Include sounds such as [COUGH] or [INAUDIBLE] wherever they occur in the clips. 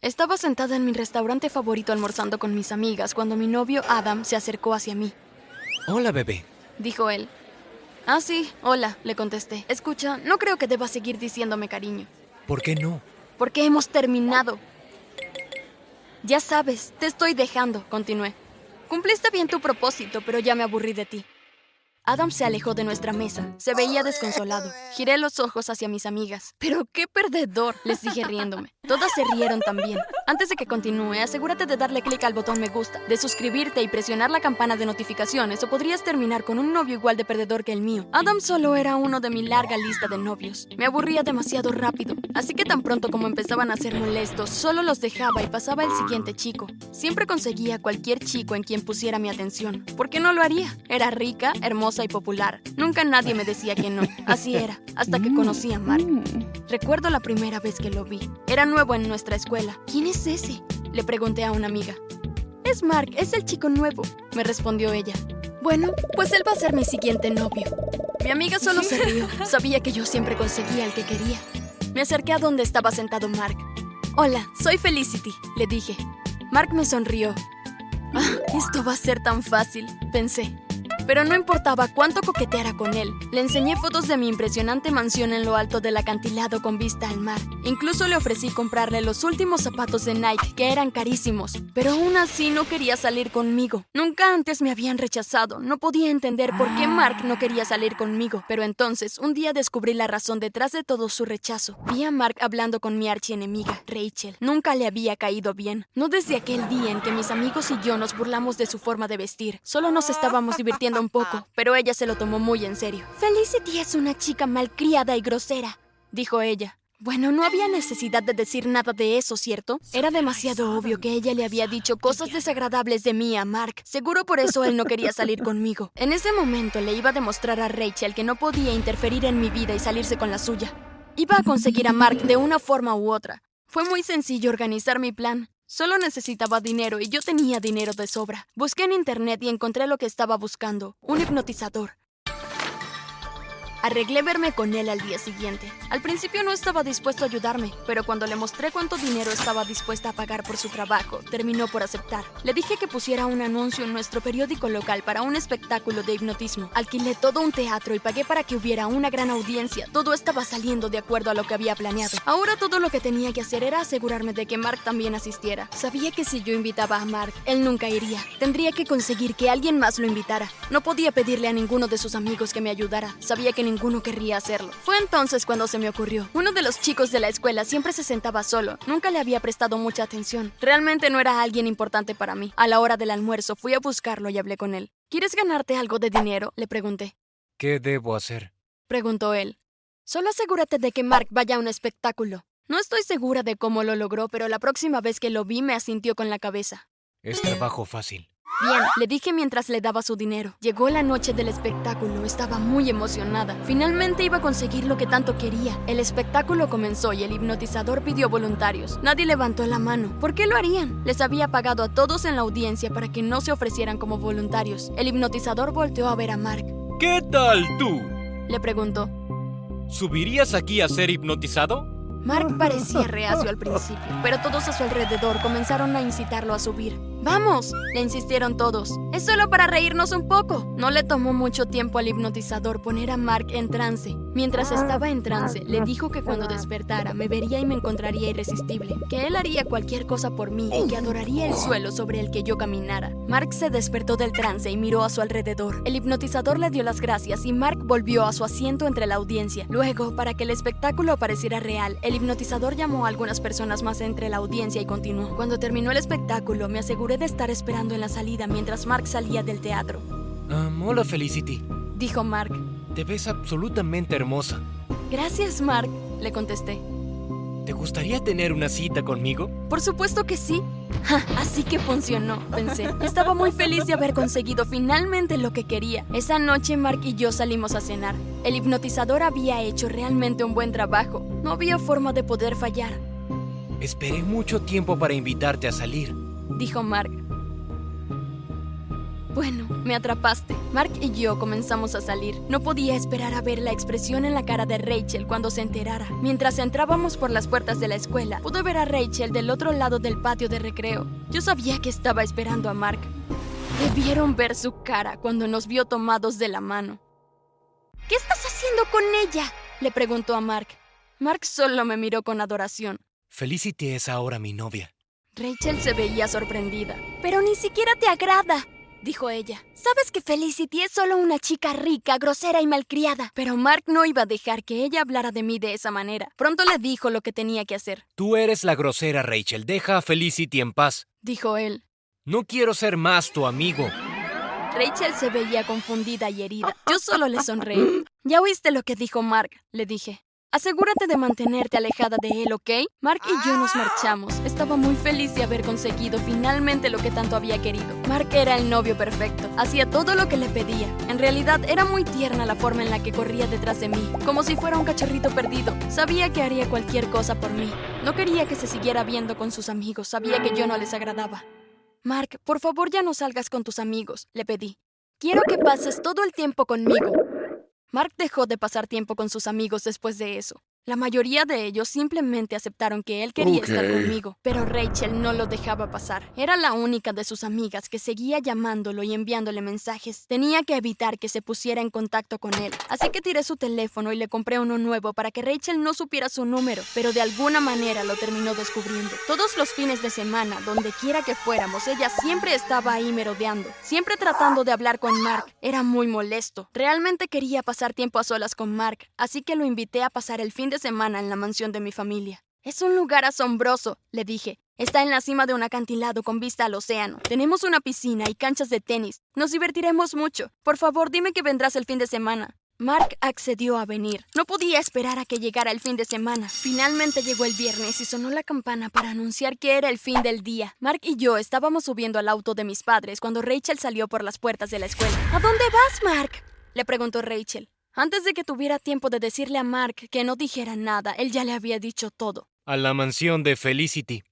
Estaba sentada en mi restaurante favorito almorzando con mis amigas cuando mi novio Adam se acercó hacia mí. Hola, bebé. Dijo él. Ah, sí, hola, le contesté. Escucha, no creo que debas seguir diciéndome cariño. ¿Por qué no? Porque hemos terminado. Ya sabes, te estoy dejando, continué. Cumpliste bien tu propósito, pero ya me aburrí de ti. Adam se alejó de nuestra mesa. Se veía desconsolado. Giré los ojos hacia mis amigas. Pero qué perdedor, les dije riéndome. Todas se rieron también. Antes de que continúe, asegúrate de darle clic al botón me gusta, de suscribirte y presionar la campana de notificaciones o podrías terminar con un novio igual de perdedor que el mío. Adam solo era uno de mi larga lista de novios. Me aburría demasiado rápido, así que tan pronto como empezaban a ser molestos, solo los dejaba y pasaba el siguiente chico. Siempre conseguía cualquier chico en quien pusiera mi atención. ¿Por qué no lo haría? Era rica, hermosa y popular. Nunca nadie me decía que no. Así era, hasta que conocí a Mark. Recuerdo la primera vez que lo vi. Era nuevo en nuestra escuela. ¿Quién es ese? Le pregunté a una amiga. Es Mark, es el chico nuevo, me respondió ella. Bueno, pues él va a ser mi siguiente novio. Mi amiga solo se rió. [LAUGHS] Sabía que yo siempre conseguía el que quería. Me acerqué a donde estaba sentado Mark. Hola, soy Felicity, le dije. Mark me sonrió. Ah, esto va a ser tan fácil, pensé. Pero no importaba cuánto coqueteara con él. Le enseñé fotos de mi impresionante mansión en lo alto del acantilado con vista al mar. Incluso le ofrecí comprarle los últimos zapatos de Nike, que eran carísimos. Pero aún así no quería salir conmigo. Nunca antes me habían rechazado. No podía entender por qué Mark no quería salir conmigo. Pero entonces, un día descubrí la razón detrás de todo su rechazo. Vi a Mark hablando con mi archienemiga, Rachel. Nunca le había caído bien. No desde aquel día en que mis amigos y yo nos burlamos de su forma de vestir. Solo nos estábamos divirtiendo un poco, pero ella se lo tomó muy en serio. Felicity es una chica malcriada y grosera, dijo ella. Bueno, no había necesidad de decir nada de eso, ¿cierto? Era demasiado obvio que ella le había dicho cosas desagradables de mí a Mark. Seguro por eso él no quería salir conmigo. En ese momento le iba a demostrar a Rachel que no podía interferir en mi vida y salirse con la suya. Iba a conseguir a Mark de una forma u otra. Fue muy sencillo organizar mi plan. Solo necesitaba dinero y yo tenía dinero de sobra. Busqué en internet y encontré lo que estaba buscando, un hipnotizador. Arreglé verme con él al día siguiente. Al principio no estaba dispuesto a ayudarme, pero cuando le mostré cuánto dinero estaba dispuesta a pagar por su trabajo, terminó por aceptar. Le dije que pusiera un anuncio en nuestro periódico local para un espectáculo de hipnotismo. Alquilé todo un teatro y pagué para que hubiera una gran audiencia. Todo estaba saliendo de acuerdo a lo que había planeado. Ahora todo lo que tenía que hacer era asegurarme de que Mark también asistiera. Sabía que si yo invitaba a Mark, él nunca iría. Tendría que conseguir que alguien más lo invitara. No podía pedirle a ninguno de sus amigos que me ayudara. Sabía que ninguno querría hacerlo. Fue entonces cuando se me ocurrió. Uno de los chicos de la escuela siempre se sentaba solo. Nunca le había prestado mucha atención. Realmente no era alguien importante para mí. A la hora del almuerzo fui a buscarlo y hablé con él. ¿Quieres ganarte algo de dinero? Le pregunté. ¿Qué debo hacer? Preguntó él. Solo asegúrate de que Mark vaya a un espectáculo. No estoy segura de cómo lo logró, pero la próxima vez que lo vi me asintió con la cabeza. Es trabajo fácil. Bien, le dije mientras le daba su dinero. Llegó la noche del espectáculo, estaba muy emocionada. Finalmente iba a conseguir lo que tanto quería. El espectáculo comenzó y el hipnotizador pidió voluntarios. Nadie levantó la mano. ¿Por qué lo harían? Les había pagado a todos en la audiencia para que no se ofrecieran como voluntarios. El hipnotizador volteó a ver a Mark. ¿Qué tal tú? Le preguntó. ¿Subirías aquí a ser hipnotizado? Mark parecía reacio al principio, pero todos a su alrededor comenzaron a incitarlo a subir. ¡Vamos! le insistieron todos. Es solo para reírnos un poco. No le tomó mucho tiempo al hipnotizador poner a Mark en trance. Mientras estaba en trance, le dijo que cuando despertara me vería y me encontraría irresistible, que él haría cualquier cosa por mí y que adoraría el suelo sobre el que yo caminara. Mark se despertó del trance y miró a su alrededor. El hipnotizador le dio las gracias y Mark volvió a su asiento entre la audiencia. Luego, para que el espectáculo pareciera real, el hipnotizador llamó a algunas personas más entre la audiencia y continuó. Cuando terminó el espectáculo, me aseguré de estar esperando en la salida mientras Mark salía del teatro. Um, hola, Felicity. Dijo Mark. Te ves absolutamente hermosa. Gracias, Mark, le contesté. ¿Te gustaría tener una cita conmigo? Por supuesto que sí. Ja, así que funcionó, pensé. Estaba muy feliz de haber conseguido finalmente lo que quería. Esa noche Mark y yo salimos a cenar. El hipnotizador había hecho realmente un buen trabajo. No había forma de poder fallar. Esperé mucho tiempo para invitarte a salir, dijo Mark. Bueno, me atrapaste. Mark y yo comenzamos a salir. No podía esperar a ver la expresión en la cara de Rachel cuando se enterara. Mientras entrábamos por las puertas de la escuela, pude ver a Rachel del otro lado del patio de recreo. Yo sabía que estaba esperando a Mark. Debieron ver su cara cuando nos vio tomados de la mano. ¿Qué estás haciendo con ella? le preguntó a Mark. Mark solo me miró con adoración. Felicity es ahora mi novia. Rachel se veía sorprendida. Pero ni siquiera te agrada, dijo ella. Sabes que Felicity es solo una chica rica, grosera y malcriada. Pero Mark no iba a dejar que ella hablara de mí de esa manera. Pronto le dijo lo que tenía que hacer. Tú eres la grosera, Rachel. Deja a Felicity en paz. Dijo él. No quiero ser más tu amigo. Rachel se veía confundida y herida. Yo solo le sonreí. Ya oíste lo que dijo Mark, le dije. Asegúrate de mantenerte alejada de él, ¿ok? Mark y yo nos marchamos. Estaba muy feliz de haber conseguido finalmente lo que tanto había querido. Mark era el novio perfecto. Hacía todo lo que le pedía. En realidad era muy tierna la forma en la que corría detrás de mí, como si fuera un cachorrito perdido. Sabía que haría cualquier cosa por mí. No quería que se siguiera viendo con sus amigos. Sabía que yo no les agradaba. Mark, por favor ya no salgas con tus amigos, le pedí. Quiero que pases todo el tiempo conmigo. Mark dejó de pasar tiempo con sus amigos después de eso. La mayoría de ellos simplemente aceptaron que él quería estar Ok. conmigo, pero Rachel no lo dejaba pasar. Era la única de sus amigas que seguía llamándolo y enviándole mensajes. Tenía que evitar que se pusiera en contacto con él, así que tiré su teléfono y le compré uno nuevo para que Rachel no supiera su número, pero de alguna manera lo terminó descubriendo. Todos los fines de semana, donde quiera que fuéramos, ella siempre estaba ahí merodeando, siempre tratando de hablar con Mark. Era muy molesto. Realmente quería pasar tiempo a solas con Mark, así que lo invité a pasar el fin de semana en la mansión de mi familia. Es un lugar asombroso, le dije. Está en la cima de un acantilado con vista al océano. Tenemos una piscina y canchas de tenis. Nos divertiremos mucho. Por favor, dime que vendrás el fin de semana. Mark accedió a venir. No podía esperar a que llegara el fin de semana. Finalmente llegó el viernes y sonó la campana para anunciar que era el fin del día. Mark y yo estábamos subiendo al auto de mis padres cuando Rachel salió por las puertas de la escuela. ¿A dónde vas, Mark? le preguntó Rachel. Antes de que tuviera tiempo de decirle a Mark que no dijera nada, él ya le había dicho todo. A la mansión de Felicity.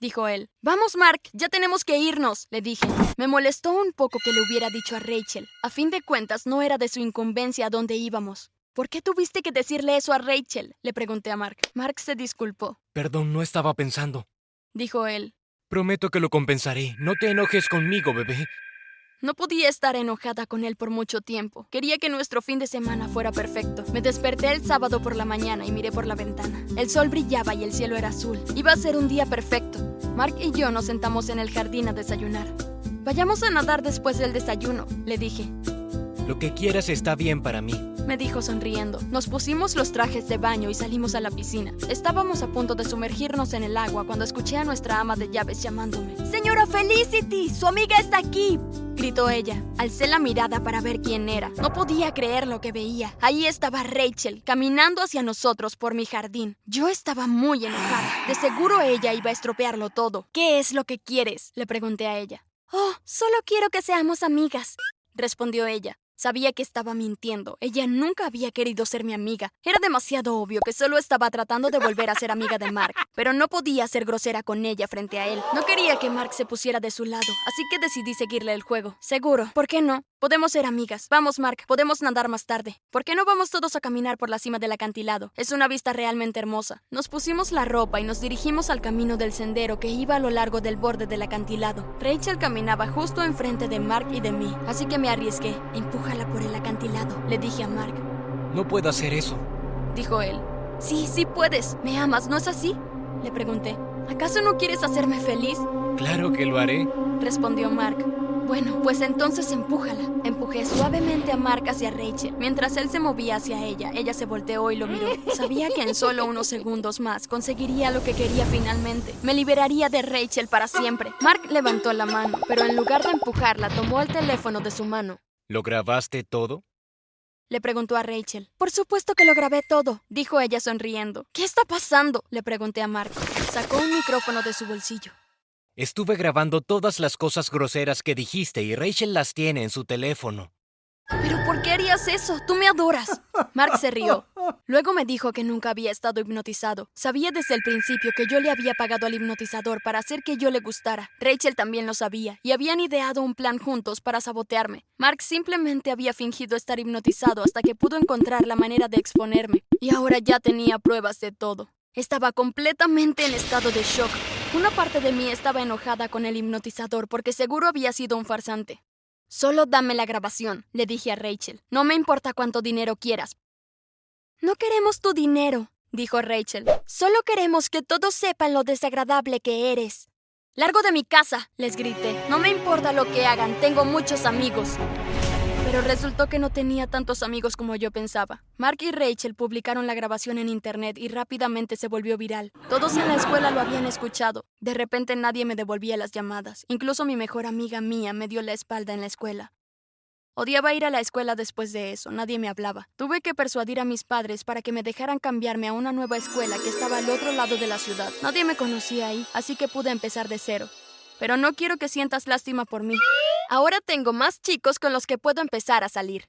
dijo él. Vamos, Mark, ya tenemos que irnos, le dije. Me molestó un poco que le hubiera dicho a Rachel. A fin de cuentas, no era de su incumbencia a dónde íbamos. ¿Por qué tuviste que decirle eso a Rachel? le pregunté a Mark. Mark se disculpó, Perdón, no estaba pensando. dijo él. Prometo que lo compensaré. No te enojes conmigo, bebé. No podía estar enojada con él por mucho tiempo. Quería que nuestro fin de semana fuera perfecto. Me desperté el sábado por la mañana y miré por la ventana. El sol brillaba y el cielo era azul. Iba a ser un día perfecto. Mark y yo nos sentamos en el jardín a desayunar. Vayamos a nadar después del desayuno, le dije. Lo que quieras está bien para mí. Me dijo sonriendo. Nos pusimos los trajes de baño y salimos a la piscina. Estábamos a punto de sumergirnos en el agua cuando escuché a nuestra ama de llaves llamándome. Señora Felicity, su amiga está aquí. Gritó ella. Alcé la mirada para ver quién era. No podía creer lo que veía. Ahí estaba Rachel, caminando hacia nosotros por mi jardín. Yo estaba muy enojada. De seguro ella iba a estropearlo todo. ¿Qué es lo que quieres? Le pregunté a ella. Oh, solo quiero que seamos amigas, respondió ella. Sabía que estaba mintiendo. Ella nunca había querido ser mi amiga. Era demasiado obvio que solo estaba tratando de volver a ser amiga de Mark, [LAUGHS] pero no podía ser grosera con ella frente a él. No quería que Mark se pusiera de su lado, así que decidí seguirle el juego. Seguro, ¿por qué no? Podemos ser amigas. Vamos, Mark, podemos nadar más tarde. ¿Por qué no vamos todos a caminar por la cima del acantilado? Es una vista realmente hermosa. Nos pusimos la ropa y nos dirigimos al camino del sendero que iba a lo largo del borde del acantilado. Rachel caminaba justo enfrente de Mark y de mí, así que me arriesgué. Por el acantilado, le dije a Mark. No puedo hacer eso. Dijo él. Sí, sí puedes. ¿Me amas, no es así? Le pregunté. ¿Acaso no quieres hacerme feliz? Claro que lo haré. Respondió Mark. Bueno, pues entonces empújala. Empujé suavemente a Mark hacia Rachel. Mientras él se movía hacia ella, ella se volteó y lo miró. Sabía que en solo unos segundos más conseguiría lo que quería finalmente. Me liberaría de Rachel para siempre. Mark levantó la mano, pero en lugar de empujarla, tomó el teléfono de su mano. ¿Lo grabaste todo? Le preguntó a Rachel. Por supuesto que lo grabé todo, dijo ella sonriendo. ¿Qué está pasando? Le pregunté a Mark. Sacó un micrófono de su bolsillo. Estuve grabando todas las cosas groseras que dijiste y Rachel las tiene en su teléfono. ¿Pero por qué harías eso? Tú me adoras. Mark se rió. Luego me dijo que nunca había estado hipnotizado. Sabía desde el principio que yo le había pagado al hipnotizador para hacer que yo le gustara. Rachel también lo sabía y habían ideado un plan juntos para sabotearme. Mark simplemente había fingido estar hipnotizado hasta que pudo encontrar la manera de exponerme. Y ahora ya tenía pruebas de todo. Estaba completamente en estado de shock. Una parte de mí estaba enojada con el hipnotizador porque seguro había sido un farsante. Solo dame la grabación, le dije a Rachel. No me importa cuánto dinero quieras. No queremos tu dinero, dijo Rachel. Solo queremos que todos sepan lo desagradable que eres. Largo de mi casa, les grité. No me importa lo que hagan, tengo muchos amigos. Pero resultó que no tenía tantos amigos como yo pensaba. Mark y Rachel publicaron la grabación en internet y rápidamente se volvió viral. Todos en la escuela lo habían escuchado. De repente nadie me devolvía las llamadas. Incluso mi mejor amiga mía me dio la espalda en la escuela. Odiaba ir a la escuela después de eso, nadie me hablaba. Tuve que persuadir a mis padres para que me dejaran cambiarme a una nueva escuela que estaba al otro lado de la ciudad. Nadie me conocía ahí, así que pude empezar de cero. Pero no quiero que sientas lástima por mí. Ahora tengo más chicos con los que puedo empezar a salir.